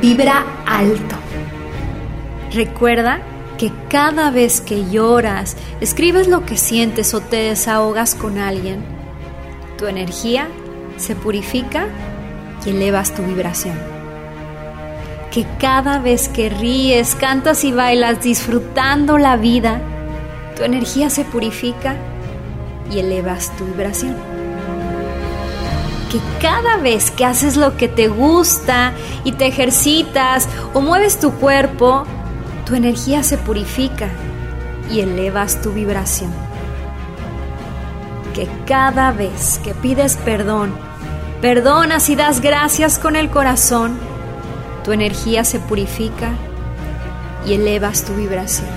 Vibra alto. Recuerda que cada vez que lloras, escribes lo que sientes o te desahogas con alguien, tu energía se purifica y elevas tu vibración. Que cada vez que ríes, cantas y bailas disfrutando la vida, tu energía se purifica y elevas tu vibración. Que cada vez que haces lo que te gusta y te ejercitas o mueves tu cuerpo, tu energía se purifica y elevas tu vibración. Que cada vez que pides perdón, perdonas y das gracias con el corazón, tu energía se purifica y elevas tu vibración.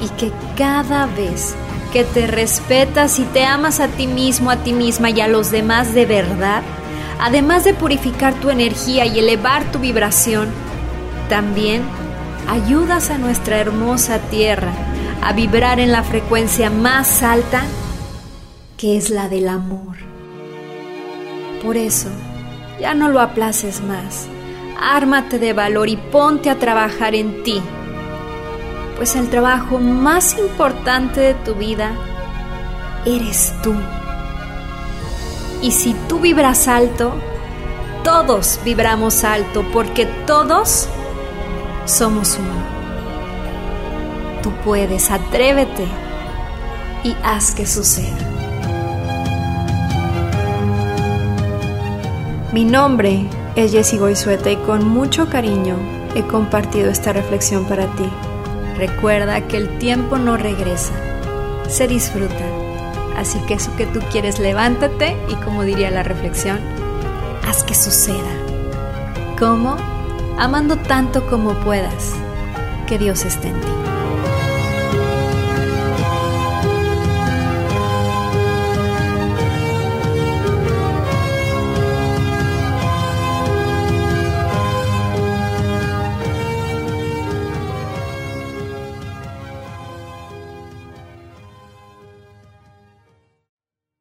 Y que cada vez que te respetas y te amas a ti mismo, a ti misma y a los demás de verdad, además de purificar tu energía y elevar tu vibración, también ayudas a nuestra hermosa tierra a vibrar en la frecuencia más alta que es la del amor. Por eso, ya no lo aplaces más. Ármate de valor y ponte a trabajar en ti, pues el trabajo más importante de tu vida eres tú. Y si tú vibras alto, todos vibramos alto, porque todos somos uno. Tú puedes, atrévete y haz que suceda. Mi nombre es Jessie Goizueta y con mucho cariño he compartido esta reflexión para ti. Recuerda que el tiempo no regresa, se disfruta. Así que eso que tú quieres, levántate y como diría la reflexión, haz que suceda. ¿Cómo? amando tanto como puedas. Que Dios esté en ti.